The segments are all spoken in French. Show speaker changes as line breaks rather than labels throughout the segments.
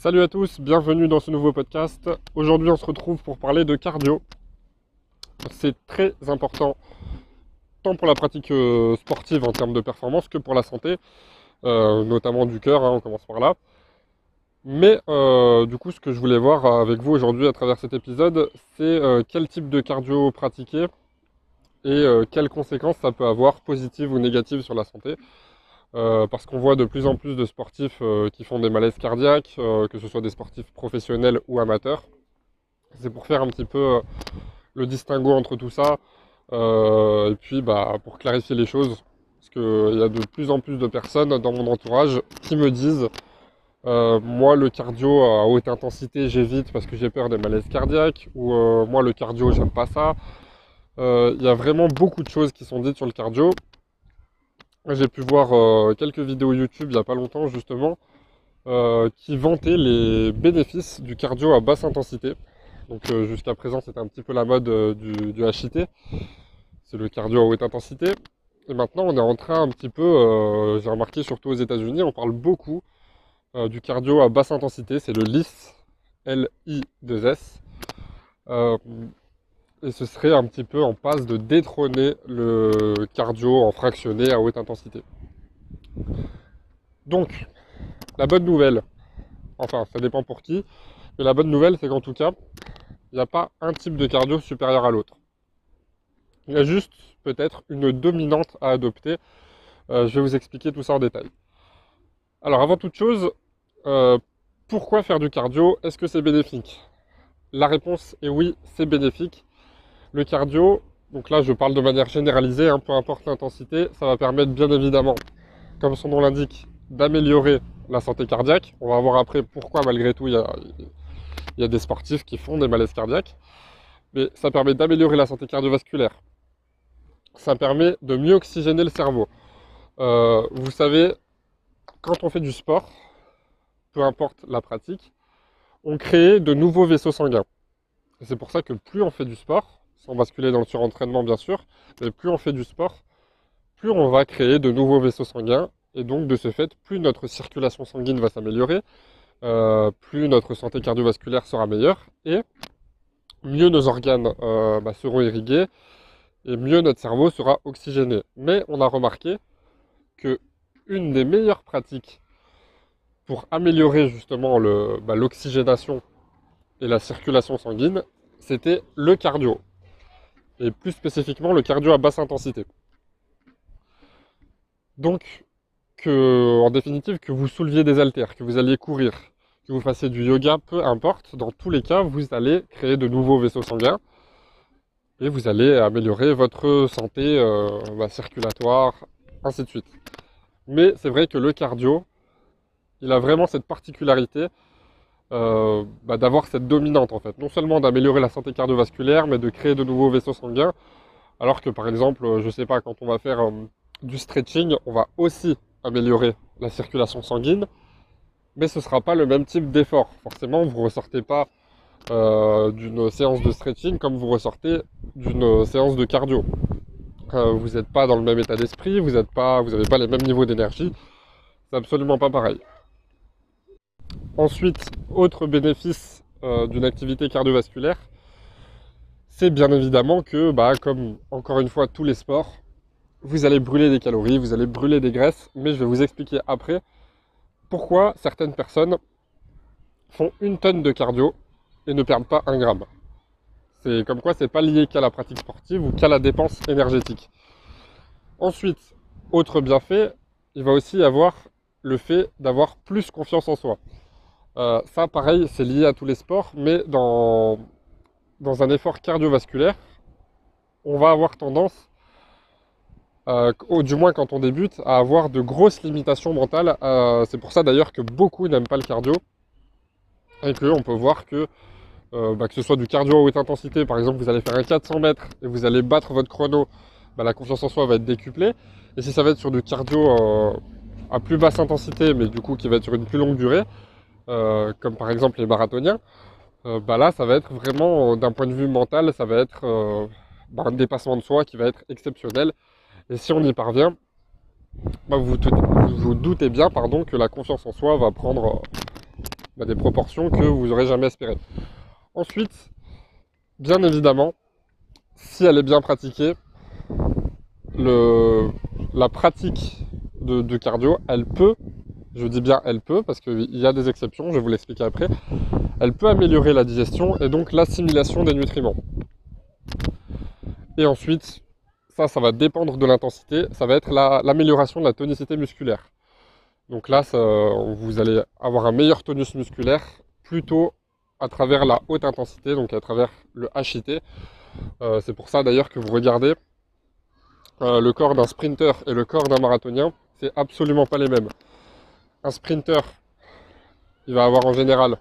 Salut à tous, bienvenue dans ce nouveau podcast. Aujourd'hui on se retrouve pour parler de cardio. C'est très important tant pour la pratique euh, sportive en termes de performance que pour la santé, euh, notamment du cœur, hein, on commence par là. Mais euh, du coup ce que je voulais voir avec vous aujourd'hui à travers cet épisode, c'est quel type de cardio pratiquer et quelles conséquences ça peut avoir, positives ou négatives sur la santé. Euh, parce qu'on voit de plus en plus de sportifs euh, qui font des malaises cardiaques, euh, que ce soit des sportifs professionnels ou amateurs. C'est pour faire un petit peu le distinguo entre tout ça, et puis bah, pour clarifier les choses, parce qu'il y a de plus en plus de personnes dans mon entourage qui me disent moi le cardio à haute intensité j'évite parce que j'ai peur des malaises cardiaques, ou moi le cardio j'aime pas ça. Il y a vraiment beaucoup de choses qui sont dites sur le cardio, j'ai pu voir euh, quelques vidéos YouTube il n'y a pas longtemps justement euh, qui vantaient les bénéfices du cardio à basse intensité. Donc euh, jusqu'à présent c'était un petit peu la mode du, du, HIT, c'est le cardio à haute intensité. Et maintenant on est en train un petit peu, j'ai remarqué surtout aux États-Unis, on parle beaucoup du cardio à basse intensité, c'est le LIS, L-I-2-S et ce serait un petit peu en passe de détrôner le cardio en fractionné à haute intensité. Donc, la bonne nouvelle, enfin ça dépend pour qui, mais la bonne nouvelle c'est qu'en tout cas, il n'y a pas un type de cardio supérieur à l'autre. Il y a juste peut-être une dominante à adopter. Euh, je vais vous expliquer tout ça en détail. Alors avant toute chose, euh, pourquoi faire du cardio? Est-ce que c'est bénéfique? La réponse est oui, c'est bénéfique. Le cardio, donc là je parle de manière généralisée, hein, peu importe l'intensité, ça va permettre bien évidemment, comme son nom l'indique, d'améliorer la santé cardiaque. On va voir après pourquoi malgré tout il y, a, des sportifs qui font des malaises cardiaques. Mais ça permet d'améliorer la santé cardiovasculaire. Ça permet de mieux oxygéner le cerveau. Euh, vous savez, quand on fait du sport, peu importe la pratique, on crée de nouveaux vaisseaux sanguins. C'est pour ça que plus on fait du sport, sans basculer dans le surentraînement bien sûr, mais plus on fait du sport, plus on va créer de nouveaux vaisseaux sanguins, et donc de ce fait, plus notre circulation sanguine va s'améliorer, euh, plus notre santé cardiovasculaire sera meilleure, et mieux nos organes euh, bah, seront irrigués, et mieux notre cerveau sera oxygéné. Mais on a remarqué que une des meilleures pratiques pour améliorer justement bah, l'oxygénation et la circulation sanguine, c'était le cardio et plus spécifiquement le cardio à basse intensité. Donc, en définitive, que vous souleviez des haltères, que vous alliez courir, que vous fassiez du yoga, peu importe, dans tous les cas, vous allez créer de nouveaux vaisseaux sanguins et vous allez améliorer votre santé euh, bah, circulatoire, ainsi de suite. Mais c'est vrai que le cardio, il a vraiment cette particularité euh, bah, d'avoir cette dominante en fait. Non seulement d'améliorer la santé cardiovasculaire, mais de créer de nouveaux vaisseaux sanguins. Alors que par exemple, euh, je sais pas, quand on va faire euh, du stretching, on va aussi améliorer la circulation sanguine, mais ce ne sera pas le même type d'effort. Forcément, vous ne ressortez pas d'une séance de stretching comme vous ressortez d'une séance de cardio. vous n'êtes pas dans le même état d'esprit, vous n'avez pas, pas les mêmes niveaux d'énergie. C'est absolument pas pareil. Ensuite, autre bénéfice euh, d'une activité cardiovasculaire, c'est bien évidemment que, bah, comme encore une fois tous les sports, vous allez brûler des calories, vous allez brûler des graisses, mais je vais vous expliquer après pourquoi certaines personnes font une tonne de cardio et ne perdent pas un gramme. C'est comme quoi c'est pas lié qu'à la pratique sportive ou qu'à la dépense énergétique. Ensuite, autre bienfait, il va aussi y avoir le fait d'avoir plus confiance en soi. Euh, ça, pareil, c'est lié à tous les sports, mais dans, dans un effort cardiovasculaire, on va avoir tendance, euh, du moins quand on débute, à avoir de grosses limitations mentales. Euh, c'est pour ça d'ailleurs que beaucoup n'aiment pas le cardio. Et qu'on peut voir que, bah, que ce soit du cardio à haute intensité, par exemple, vous allez faire un 400 mètres et vous allez battre votre chrono, bah, la confiance en soi va être décuplée. Et si ça va être sur du cardio à plus basse intensité, mais du coup qui va être sur une plus longue durée, comme par exemple les marathoniens, euh, bah là ça va être vraiment, d'un point de vue mental, ça va être euh, bah, un dépassement de soi qui va être exceptionnel. Et si on y parvient, bah, vous, vous, doutez bien pardon, que la confiance en soi va prendre, bah, des proportions que vous n'aurez jamais espérées. Ensuite, bien évidemment, si elle est bien pratiquée, la pratique de, cardio, elle peut, je dis bien elle peut, parce qu'il y a des exceptions, je vais vous l'expliquer après, elle peut améliorer la digestion et donc l'assimilation des nutriments. Et ensuite, ça, ça va dépendre de l'intensité, ça va être l'amélioration de la tonicité musculaire. Donc là, vous allez avoir un meilleur tonus musculaire plutôt à travers la haute intensité, donc à travers le HIT. Euh, c'est pour ça d'ailleurs que vous regardez euh, le corps d'un sprinter et le corps d'un marathonien, c'est absolument pas les mêmes. Un sprinter, il va avoir en général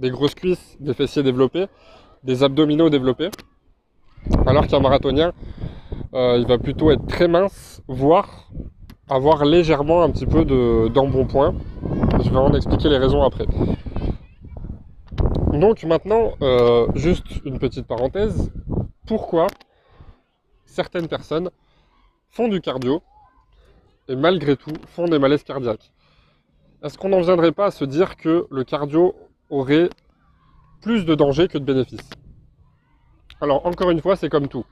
des grosses cuisses, des fessiers développés, des abdominaux développés, alors qu'un marathonien, euh, il va plutôt être très mince, voire avoir légèrement un petit peu d'embonpoint. Je vais en expliquer les raisons après. Donc maintenant, euh, juste une petite parenthèse, pourquoi certaines personnes font du cardio et malgré tout font des malaises cardiaques? Est-ce qu'on n'en viendrait pas à se dire que le cardio aurait plus de danger que de bénéfices? Alors encore une fois, c'est comme tout.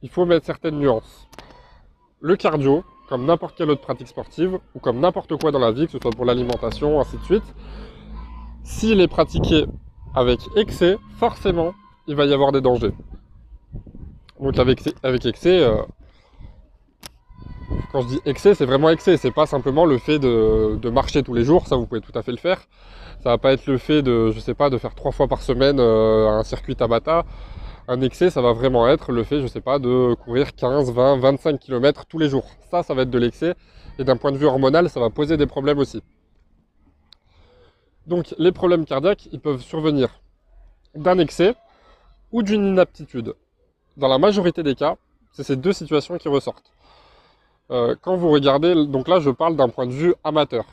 Il faut mettre certaines nuances. Le cardio, comme n'importe quelle autre pratique sportive, ou comme n'importe quoi dans la vie, que ce soit pour l'alimentation, ainsi de suite, s'il est pratiqué avec excès, forcément, il va y avoir des dangers. Donc avec, avec excès, euh, quand je dis excès, c'est vraiment excès. C'est pas simplement le fait de, marcher tous les jours, ça vous pouvez tout à fait le faire. Ça va pas être le fait de, je sais pas, de faire trois fois par semaine euh, un circuit Tabata. Un excès, ça va vraiment être le fait, je sais pas, de courir 15, 20, 25 km tous les jours. Ça, ça va être de l'excès. Et d'un point de vue hormonal, ça va poser des problèmes aussi. Donc les problèmes cardiaques, ils peuvent survenir d'un excès ou d'une inaptitude. Dans la majorité des cas, c'est ces deux situations qui ressortent. Euh, quand vous regardez, donc là je parle d'un point de vue amateur.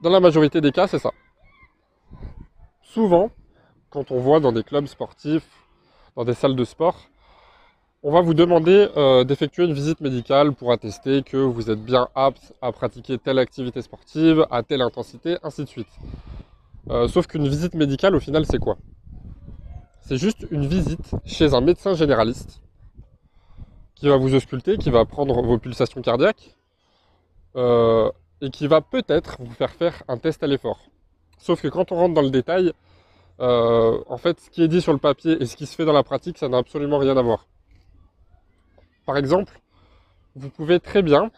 Dans la majorité des cas, c'est ça. Souvent, quand on voit dans des clubs sportifs, dans des salles de sport, on va vous demander euh, d'effectuer une visite médicale pour attester que vous êtes bien apte à pratiquer telle activité sportive, à telle intensité, ainsi de suite. Euh, sauf qu'une visite médicale, au final, c'est quoi? C'est juste une visite chez un médecin généraliste qui va vous ausculter, qui va prendre vos pulsations cardiaques euh, et qui va peut-être vous faire faire un test à l'effort. Sauf que quand on rentre dans le détail, en fait, ce qui est dit sur le papier et ce qui se fait dans la pratique, ça n'a absolument rien à voir. Par exemple, vous pouvez très bien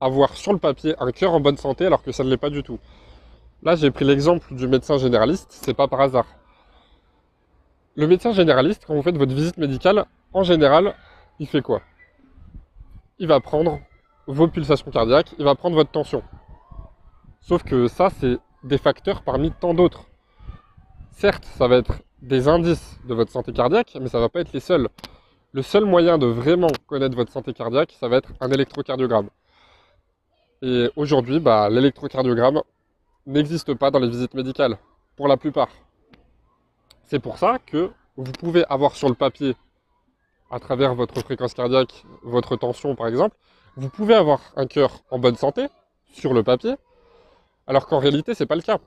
avoir sur le papier un cœur en bonne santé alors que ça ne l'est pas du tout. Là, j'ai pris l'exemple du médecin généraliste, c'est pas par hasard. Le médecin généraliste, quand vous faites votre visite médicale, en général, il fait quoi? Il va prendre vos pulsations cardiaques, il va prendre votre tension. Sauf que ça, c'est des facteurs parmi tant d'autres. Certes, ça va être des indices de votre santé cardiaque, mais ça ne va pas être les seuls le seul moyen de vraiment connaître votre santé cardiaque, ça va être un électrocardiogramme. Et aujourd'hui, bah, l'électrocardiogramme n'existe pas dans les visites médicales, pour la plupart. C'est pour ça que vous pouvez avoir sur le papier, à travers votre fréquence cardiaque, votre tension par exemple, vous pouvez avoir un cœur en bonne santé, sur le papier, alors qu'en réalité, ce n'est pas le cas.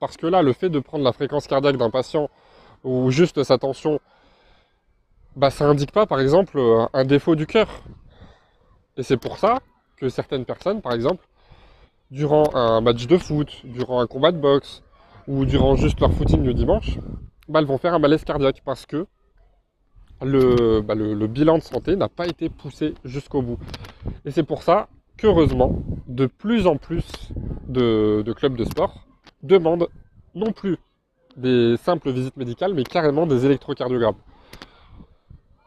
Parce que là, le fait de prendre la fréquence cardiaque d'un patient ou juste sa tension bah, ça indique pas, par exemple, euh, un défaut du cœur. Et c'est pour ça que certaines personnes, par exemple, durant un match de foot, durant un combat de boxe, ou durant juste leur footing le dimanche, bah, elles vont faire un malaise cardiaque parce que le, bah, bilan de santé n'a pas été poussé jusqu'au bout. Et c'est pour ça qu'heureusement, de plus en plus de, clubs de sport demandent non plus des simples visites médicales, mais carrément des électrocardiogrammes.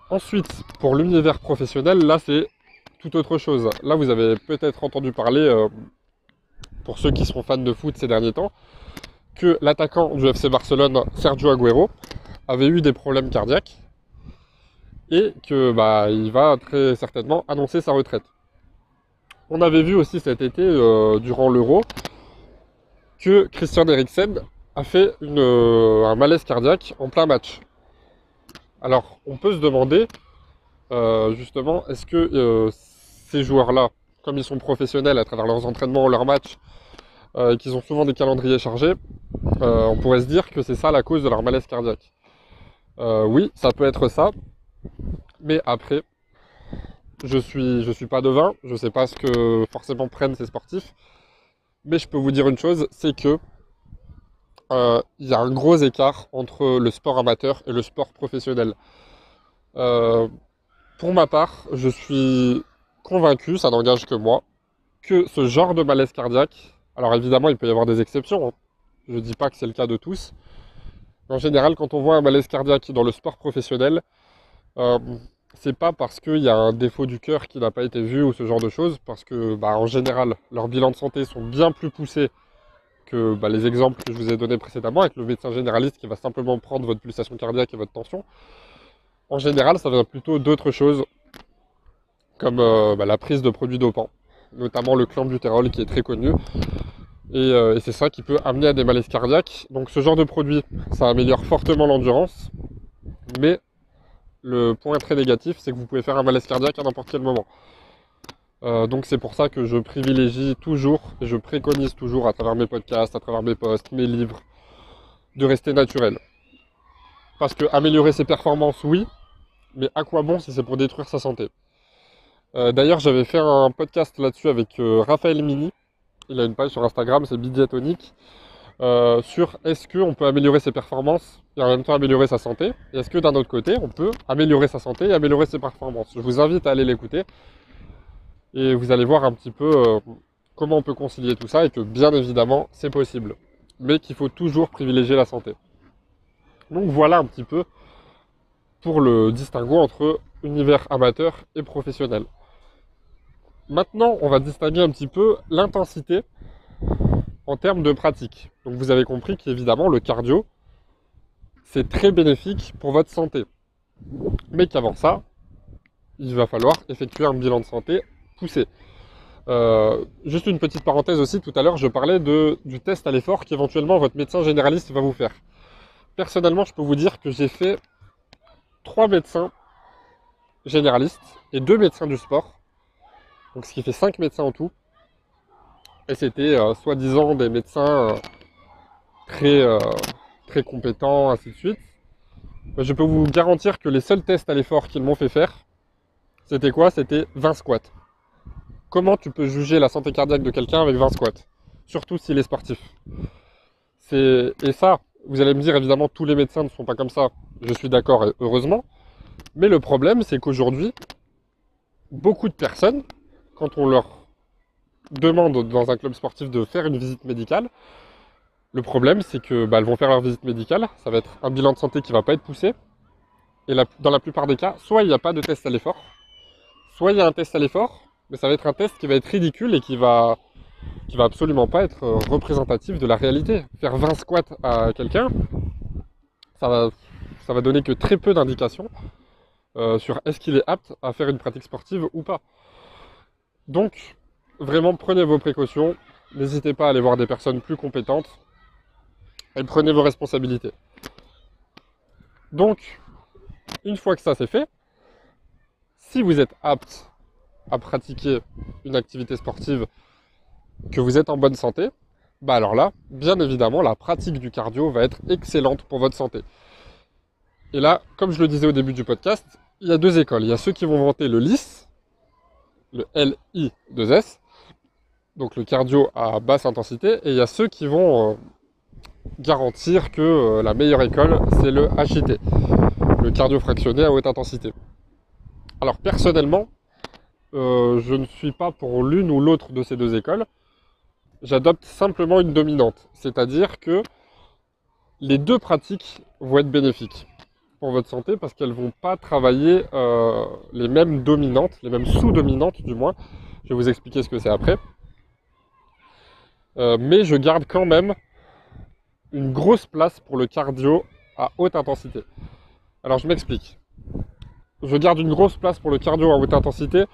Ensuite, pour l'univers professionnel, là c'est tout autre chose. Là vous avez peut-être entendu parler, euh, pour ceux qui sont fans de foot ces derniers temps, que l'attaquant du FC Barcelone, Sergio Aguero, avait eu des problèmes cardiaques et que bah, va très certainement annoncer sa retraite. On avait vu aussi cet été, euh, durant l'Euro, que Christian Eriksen a fait euh, un malaise cardiaque en plein match. Alors, on peut se demander, euh, justement, est-ce que ces joueurs-là, comme ils sont professionnels à travers leurs entraînements leurs matchs, et qu'ils ont souvent des calendriers chargés, on pourrait se dire que c'est ça la cause de leur malaise cardiaque. Oui, ça peut être ça, mais après, je suis, je suis pas devin, je sais pas ce que forcément prennent ces sportifs, mais je peux vous dire une chose, c'est que euh, il y a un gros écart entre le sport amateur et le sport professionnel. Euh, pour ma part, je suis convaincu, ça n'engage que moi, que ce genre de malaise cardiaque, alors évidemment il peut y avoir des exceptions, hein. je ne dis pas que c'est le cas de tous, mais en général quand on voit un malaise cardiaque dans le sport professionnel, euh, c'est pas parce qu'il y a un défaut du cœur qui n'a pas été vu ou ce genre de choses, parce que bah, en général leurs bilans de santé sont bien plus poussés que bah, les exemples que je vous ai donnés précédemment, avec le médecin généraliste qui va simplement prendre votre pulsation cardiaque et votre tension. En général, ça vient plutôt d'autres choses, comme euh, bah, la prise de produits dopants, notamment le clenbutérol qui est très connu. Et, euh, et c'est ça qui peut amener à des malaises cardiaques. Donc ce genre de produit, ça améliore fortement l'endurance, mais le point très négatif, c'est que vous pouvez faire un malaise cardiaque à n'importe quel moment. Euh, donc c'est pour ça que je privilégie toujours je préconise toujours à travers mes podcasts, à travers mes posts, mes livres, de rester naturel. Parce que améliorer ses performances, oui, mais à quoi bon si c'est pour détruire sa santé? Euh, D'ailleurs, j'avais fait un podcast là-dessus avec euh, Raphaël Mini. Il a une page sur Instagram, c'est Bidiatonique. Euh, sur est-ce qu'on peut améliorer ses performances et en même temps améliorer sa santé? Et est-ce que d'un autre côté, on peut améliorer sa santé et améliorer ses performances? Je vous invite à aller l'écouter et vous allez voir un petit peu euh, comment on peut concilier tout ça et que bien évidemment c'est possible, mais qu'il faut toujours privilégier la santé. Donc voilà un petit peu pour le distinguo entre univers amateur et professionnel. Maintenant, on va distinguer un petit peu l'intensité en termes de pratique. Donc vous avez compris qu'évidemment le cardio, c'est très bénéfique pour votre santé. Mais qu'avant ça, il va falloir effectuer un bilan de santé poussé. Euh, juste une petite parenthèse aussi, tout à l'heure je parlais du test à l'effort qu'éventuellement votre médecin généraliste va vous faire. Personnellement, je peux vous dire que j'ai fait trois médecins généralistes et deux médecins du sport. Donc ce qui fait cinq médecins en tout. Et c'était euh, soi-disant des médecins euh, très, euh, très compétents, ainsi de suite. Je peux vous garantir que les seuls tests à l'effort qu'ils m'ont fait faire, c'était quoi? C'était 20 squats. Comment tu peux juger la santé cardiaque de quelqu'un avec 20 squats? Surtout s'il est sportif. Et ça, vous allez me dire évidemment tous les médecins ne sont pas comme ça. Je suis d'accord heureusement. Mais le problème c'est qu'aujourd'hui, beaucoup de personnes, quand on leur demande dans un club sportif de faire une visite médicale, le problème c'est que bah, elles vont faire leur visite médicale, ça va être un bilan de santé qui va pas être poussé. Et dans la plupart des cas, soit il n'y a pas de test à l'effort, soit il y a un test à l'effort, mais ça va être un test qui va être ridicule et qui va, va absolument pas être représentatif de la réalité. Faire 20 squats à quelqu'un, ça va, ça va donner que très peu d'indications euh, sur est-ce qu'il est apte à faire une pratique sportive ou pas. Donc, vraiment prenez vos précautions, n'hésitez pas à aller voir des personnes plus compétentes et prenez vos responsabilités. Donc, une fois que ça c'est fait, si vous êtes apte à pratiquer une activité sportive, que vous êtes en bonne santé, bah alors là, bien évidemment, la pratique du cardio va être excellente pour votre santé. Et là, comme je le disais au début du podcast, il y a deux écoles. Il y a ceux qui vont vanter le LIS, le LI2S, donc le cardio à basse intensité, et il y a ceux qui vont euh, garantir que euh, la meilleure école, c'est le HIT, le cardio fractionné à haute intensité. Alors personnellement, euh, je ne suis pas pour l'une ou l'autre de ces deux écoles. J'adopte simplement une dominante, c'est-à-dire que les deux pratiques vont être bénéfiques pour votre santé parce qu'elles vont pas travailler les mêmes dominantes, les mêmes sous-dominantes du moins. Je vais vous expliquer ce que c'est après. Euh, mais je garde quand même une grosse place pour le cardio à haute intensité. Alors je m'explique. Je garde une grosse place pour le cardio à haute intensité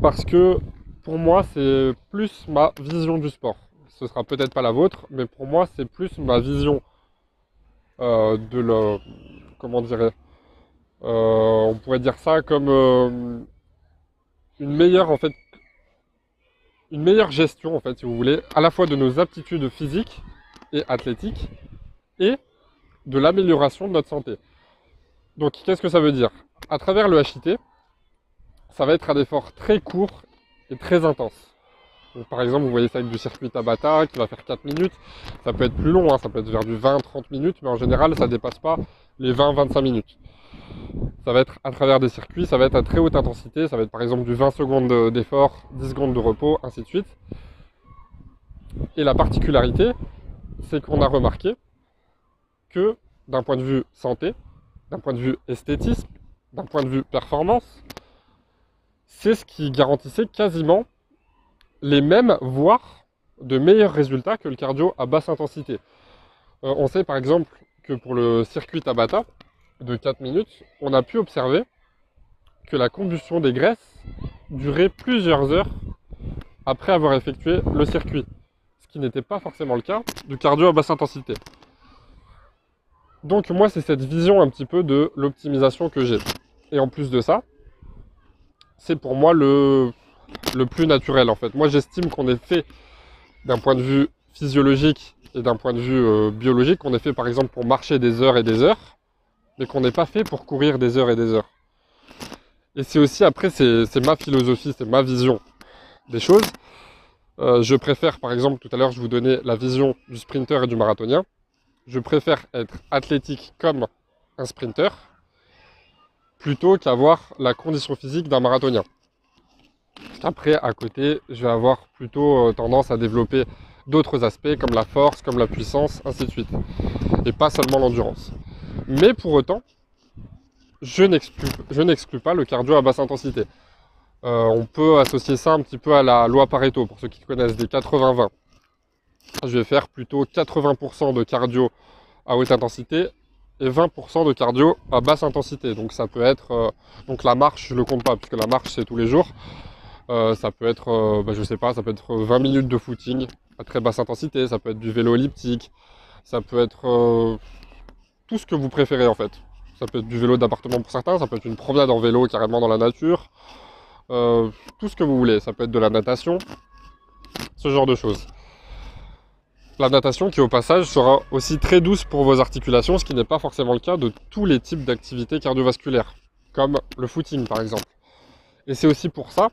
parce que pour moi c'est plus ma vision du sport. Ce sera peut-être pas la vôtre, mais pour moi c'est plus ma vision euh, de le comment dirais on pourrait dire ça comme euh, une meilleure en fait une meilleure gestion, en fait, si vous voulez, à la fois de nos aptitudes physiques et athlétiques et de l'amélioration de notre santé. Donc, qu'est-ce que ça veut dire? À travers le HIT, ça va être un effort très court et très intense par exemple, vous voyez ça avec du circuit Tabata qui va faire 4 minutes. Ça peut être plus long, hein, ça peut être vers du 20-30 minutes, mais en général, ça ne dépasse pas les 20-25 minutes. Ça va être à travers des circuits, ça va être à très haute intensité, ça va être par exemple du 20 secondes d'effort, 10 secondes de repos, ainsi de suite. Et la particularité, c'est qu'on a remarqué que d'un point de vue santé, d'un point de vue esthétisme, d'un point de vue performance, c'est ce qui garantissait quasiment les mêmes, voire de meilleurs résultats que le cardio à basse intensité. Euh, on sait par exemple que pour le circuit Tabata de 4 minutes, on a pu observer que la combustion des graisses durait plusieurs heures après avoir effectué le circuit, ce qui n'était pas forcément le cas du cardio à basse intensité. Donc moi c'est cette vision un petit peu de l'optimisation que j'ai. Et en plus de ça, c'est pour moi le plus naturel en fait. Moi j'estime qu'on est fait d'un point de vue physiologique et d'un point de vue euh, biologique, qu'on est fait par exemple pour marcher des heures et des heures, mais qu'on n'est pas fait pour courir des heures et des heures. Et c'est aussi après, c'est ma philosophie, c'est ma vision des choses. Euh, je préfère par exemple, tout à l'heure je vous donnais la vision du sprinter et du marathonien. Je préfère être athlétique comme un sprinter plutôt qu'avoir la condition physique d'un marathonien. Après, à côté, je vais avoir plutôt euh, tendance à développer d'autres aspects comme la force, comme la puissance, ainsi de suite. Et pas seulement l'endurance. Mais pour autant, je n'exclus pas le cardio à basse intensité. Euh, on peut associer ça un petit peu à la loi Pareto, pour ceux qui connaissent des 80-20. Je vais faire plutôt 80% de cardio à haute intensité et 20% de cardio à basse intensité. Donc ça peut être... Euh, donc la marche, je le compte pas, puisque la marche c'est tous les jours. Euh, ça peut être, bah, je sais pas, ça peut être 20 minutes de footing à très basse intensité, ça peut être du vélo elliptique, ça peut être tout ce que vous préférez en fait. Ça peut être du vélo d'appartement pour certains, ça peut être une promenade en vélo carrément dans la nature, tout ce que vous voulez. Ça peut être de la natation, ce genre de choses. La natation qui au passage sera aussi très douce pour vos articulations, ce qui n'est pas forcément le cas de tous les types d'activités cardiovasculaires, comme le footing par exemple. Et c'est aussi pour ça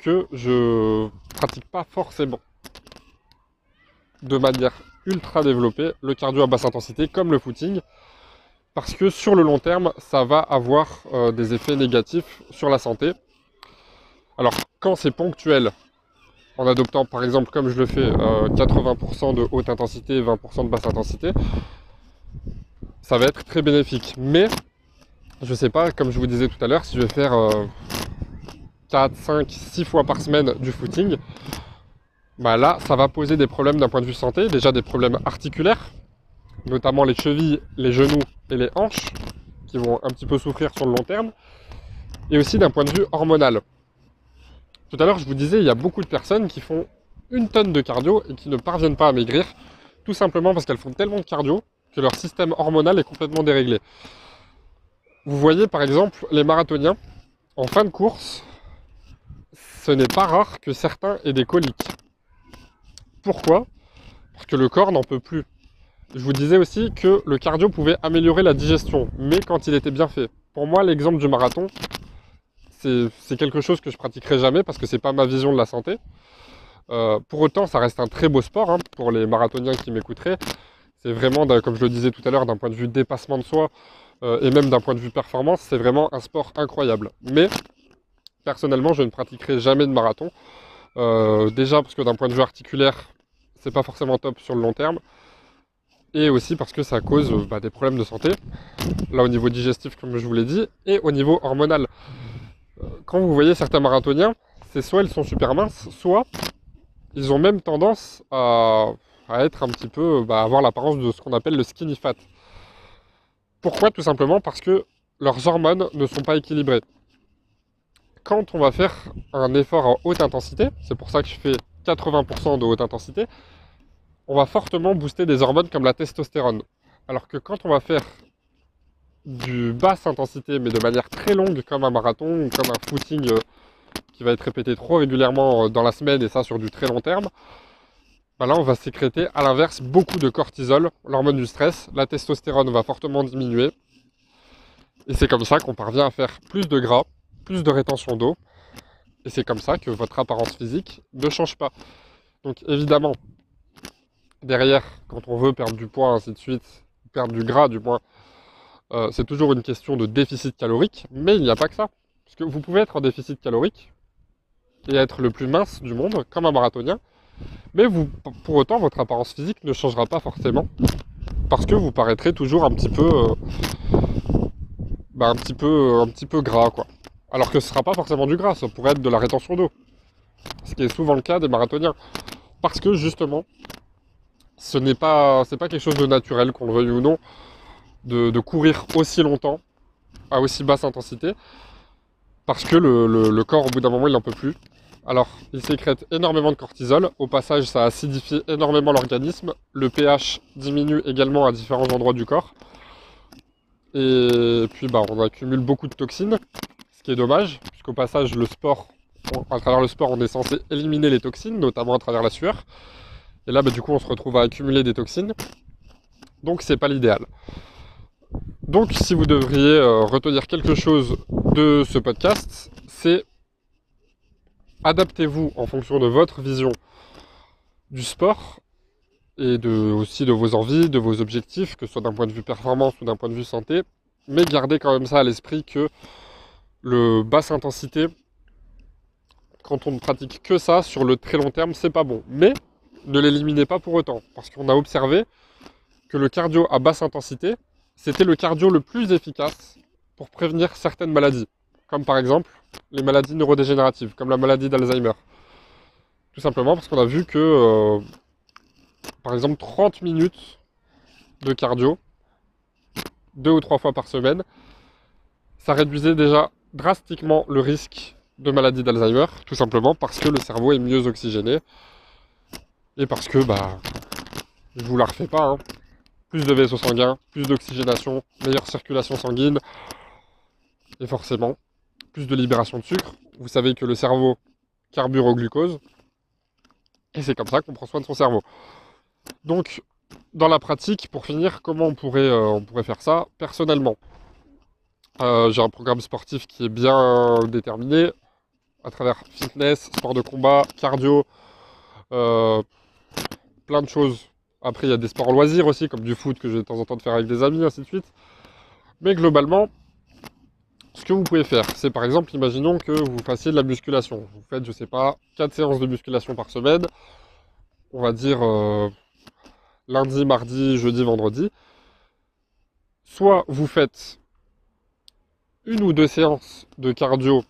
que je pratique pas forcément de manière ultra développée le cardio à basse intensité comme le footing parce que sur le long terme ça va avoir euh, des effets négatifs sur la santé. Alors quand c'est ponctuel, en adoptant par exemple comme je le fais 80% euh, de haute intensité et 20% de basse intensité, ça va être très bénéfique. Mais je sais pas, comme je vous disais tout à l'heure, si je vais faire euh, 4, 5, 6 fois par semaine du footing, bah là, ça va poser des problèmes d'un point de vue santé. Déjà des problèmes articulaires, notamment les chevilles, les genoux et les hanches, qui vont un petit peu souffrir sur le long terme. Et aussi d'un point de vue hormonal. Tout à l'heure, je vous disais, il y a beaucoup de personnes qui font une tonne de cardio et qui ne parviennent pas à maigrir, tout simplement parce qu'elles font tellement de cardio que leur système hormonal est complètement déréglé. Vous voyez par exemple les marathoniens, en fin de course, ce n'est pas rare que certains aient des coliques. Pourquoi? Parce que le corps n'en peut plus. Je vous disais aussi que le cardio pouvait améliorer la digestion, mais quand il était bien fait. Pour moi, l'exemple du marathon, c'est quelque chose que je pratiquerai jamais parce que c'est pas ma vision de la santé. Euh, pour autant, ça reste un très beau sport hein, pour les marathoniens qui m'écouteraient. C'est vraiment, comme je le disais tout à l'heure, d'un point de vue dépassement de soi euh, et même d'un point de vue performance, c'est vraiment un sport incroyable. Mais Personnellement, je ne pratiquerai jamais de marathon. Euh, déjà parce que d'un point de vue articulaire, c'est pas forcément top sur le long terme. Et aussi parce que ça cause bah, des problèmes de santé. Là au niveau digestif, comme je vous l'ai dit, et au niveau hormonal. Euh, quand vous voyez certains marathoniens, c'est soit ils sont super minces, soit ils ont même tendance à, être un petit peu, bah, avoir l'apparence de ce qu'on appelle le skinny fat. Pourquoi? Tout simplement parce que leurs hormones ne sont pas équilibrées quand on va faire un effort en haute intensité, c'est pour ça que je fais 80% de haute intensité, on va fortement booster des hormones comme la testostérone. Alors que quand on va faire du basse intensité, mais de manière très longue, comme un marathon ou comme un footing euh, qui va être répété trop régulièrement euh, dans la semaine et ça sur du très long terme, bah là on va sécréter à l'inverse beaucoup de cortisol, l'hormone du stress, la testostérone va fortement diminuer et c'est comme ça qu'on parvient à faire plus de gras, plus de rétention d'eau et c'est comme ça que votre apparence physique ne change pas. Donc évidemment, derrière, quand on veut perdre du poids, ainsi de suite, perdre du gras du moins, euh, c'est toujours une question de déficit calorique, mais il n'y a pas que ça. Parce que vous pouvez être en déficit calorique et être le plus mince du monde, comme un marathonien, mais pour autant, votre apparence physique ne changera pas forcément, parce que vous paraîtrez toujours un petit peu, euh, bah, un petit peu, un petit peu gras, quoi. Alors que ce ne sera pas forcément du gras, ça pourrait être de la rétention d'eau, ce qui est souvent le cas des marathoniens, parce que justement, ce n'est pas, pas quelque chose de naturel, qu'on le veuille ou non, de, courir aussi longtemps, à aussi basse intensité, parce que le, corps, au bout d'un moment, il n'en peut plus. Alors, il sécrète énormément de cortisol. Au passage, ça acidifie énormément l'organisme. Le pH diminue également à différents endroits du corps. Et puis, bah, on accumule beaucoup de toxines, ce qui est dommage, puisqu'au passage, le sport, à travers le sport, on est censé éliminer les toxines, notamment à travers la sueur. Et là, bah, du coup, on se retrouve à accumuler des toxines. Donc, c'est pas l'idéal. Donc, si vous devriez euh, retenir quelque chose de ce podcast, c'est adaptez-vous en fonction de votre vision du sport et aussi de vos envies, de vos objectifs, que ce soit d'un point de vue performance ou d'un point de vue santé, mais gardez quand même ça à l'esprit que le basse intensité, quand on ne pratique que ça sur le très long terme, c'est pas bon. Mais ne l'éliminez pas pour autant, parce qu'on a observé que le cardio à basse intensité, c'était le cardio le plus efficace pour prévenir certaines maladies, comme par exemple les maladies neurodégénératives, comme la maladie d'Alzheimer. Tout simplement parce qu'on a vu que, euh, par exemple, 30 minutes de cardio, deux ou trois fois par semaine, ça réduisait déjà drastiquement le risque de maladie d'Alzheimer, tout simplement parce que le cerveau est mieux oxygéné et parce que, bah, je vous la refais pas, hein, plus de vaisseaux sanguins, plus d'oxygénation, meilleure circulation sanguine, et forcément, plus de libération de sucre. Vous savez que le cerveau carbure au glucose, et c'est comme ça qu'on prend soin de son cerveau. Donc, dans la pratique, pour finir, comment on pourrait, euh, on pourrait faire ça? Personnellement euh, J'ai un programme sportif qui est bien déterminé, à travers fitness, sport de combat, cardio, euh, plein de choses après, il y a des sports loisirs aussi, comme du foot que j'ai de temps en temps de faire avec des amis, ainsi de suite. Mais globalement, ce que vous pouvez faire, c'est par exemple, imaginons que vous fassiez de la musculation. Vous faites, je sais pas, 4 séances de musculation par semaine. On va dire euh, lundi, mardi, jeudi, vendredi. Soit vous faites une ou deux séances de cardio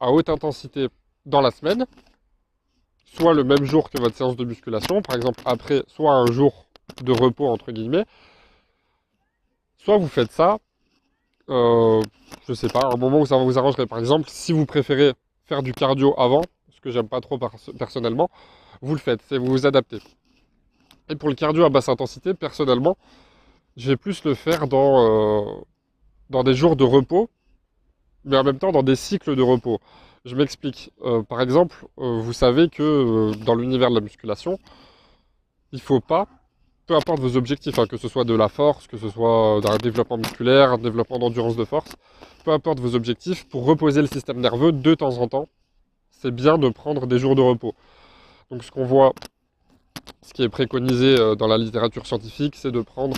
à haute intensité dans la semaine, soit le même jour que votre séance de musculation, par exemple après, soit un jour de repos entre guillemets, soit vous faites ça, euh, je sais pas, un moment où ça vous arrangerait. Par exemple, si vous préférez faire du cardio avant, ce que j'aime pas trop personnellement, vous le faites, c'est vous vous adaptez. Et pour le cardio à basse intensité, personnellement, je vais plus le faire dans, euh, dans des jours de repos, mais en même temps dans des cycles de repos. Je m'explique. Euh, par exemple, euh, vous savez que euh, dans l'univers de la musculation, il ne faut pas, peu importe vos objectifs, hein, que ce soit de la force, que ce soit d'un développement musculaire, un développement d'endurance de force, peu importe vos objectifs, pour reposer le système nerveux de temps en temps, c'est bien de prendre des jours de repos. Donc ce qu'on voit, ce qui est préconisé dans la littérature scientifique, c'est de prendre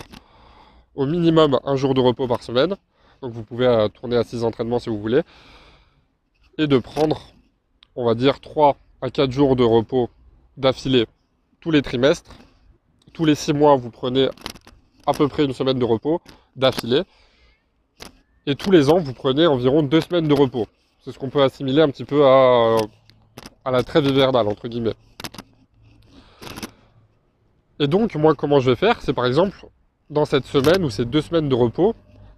au minimum un jour de repos par semaine. Donc vous pouvez tourner à 6 entraînements si vous voulez et de prendre, on va dire, 3 à 4 jours de repos d'affilée tous les trimestres. Tous les 6 mois, vous prenez à peu près une semaine de repos d'affilée. Et tous les ans, vous prenez environ 2 semaines de repos. C'est ce qu'on peut assimiler un petit peu à, à la trêve hivernale, entre guillemets. Et donc, moi, comment je vais faire? C'est par exemple, dans cette semaine ou ces deux semaines de repos,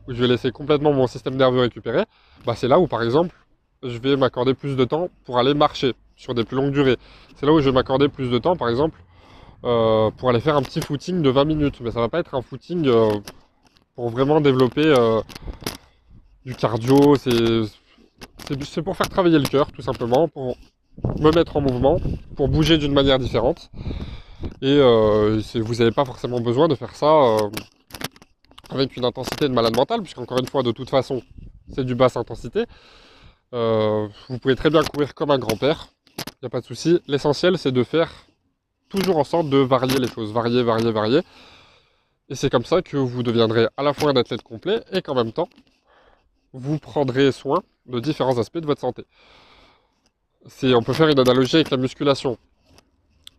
où je vais laisser complètement mon système nerveux récupérer, bah c'est là où, par exemple, je vais m'accorder plus de temps pour aller marcher sur des plus longues durées. C'est là où je vais m'accorder plus de temps, par exemple, euh, pour aller faire un petit footing de 20 minutes. Mais ça va pas être un footing euh, pour vraiment développer euh, du cardio. C'est pour faire travailler le cœur, tout simplement, pour me mettre en mouvement, pour bouger d'une manière différente. Et vous n'avez pas forcément besoin de faire ça avec une intensité de malade mental, puisqu'encore une fois, de toute façon, c'est du basse intensité. Euh, vous pouvez très bien courir comme un grand-père, il n'y a pas de souci. L'essentiel, c'est de faire toujours en sorte de varier les choses, varier, varier, varier. Et c'est comme ça que vous deviendrez à la fois un athlète complet et qu'en même temps, vous prendrez soin de différents aspects de votre santé. On peut faire une analogie avec la musculation.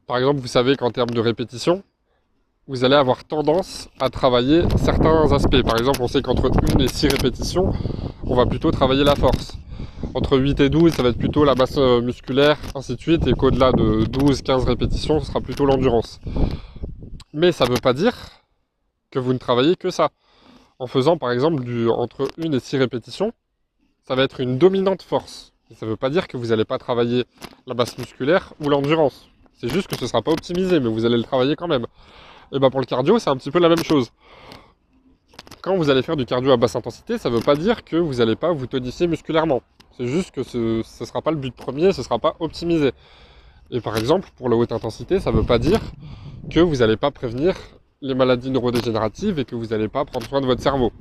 Par exemple, vous savez qu'en termes de répétition, vous allez avoir tendance à travailler certains aspects. Par exemple, on sait qu'entre 1 et 6 répétitions, on va plutôt travailler la force. Entre 8 et 12, ça va être plutôt la masse euh, musculaire, ainsi de suite, et qu'au-delà de 12-15 répétitions, ce sera plutôt l'endurance. Mais ça ne veut pas dire que vous ne travaillez que ça. En faisant par exemple entre 1 et 6 répétitions, ça va être une dominante force. ça ne veut pas dire que vous n'allez pas travailler la masse musculaire ou l'endurance. C'est juste que ce ne sera pas optimisé, mais vous allez le travailler quand même. Et bien pour le cardio, c'est un petit peu la même chose. Quand vous allez faire du cardio à basse intensité, ça ne veut pas dire que vous n'allez pas vous tonifier musculairement. C'est juste que ce ne sera pas le but premier, ce ne sera pas optimisé. Et par exemple, pour la haute intensité, ça ne veut pas dire que vous n'allez pas prévenir les maladies neurodégénératives et que vous n'allez pas prendre soin de votre cerveau.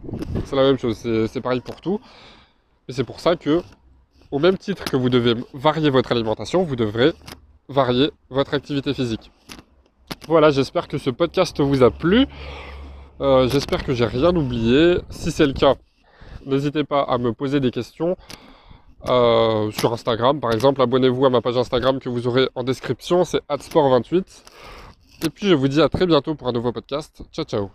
C'est la même chose, c'est pareil pour tout. Et c'est pour ça que, au même titre que vous devez varier votre alimentation, vous devrez varier votre activité physique. Voilà, j'espère que ce podcast vous a plu. Euh, j'espère que j'ai rien oublié. Si c'est le cas, n'hésitez pas à me poser des questions euh, sur Instagram. Par exemple, abonnez-vous à ma page Instagram que vous aurez en description. C'est adsport28. Et puis je vous dis à très bientôt pour un nouveau podcast. Ciao ciao.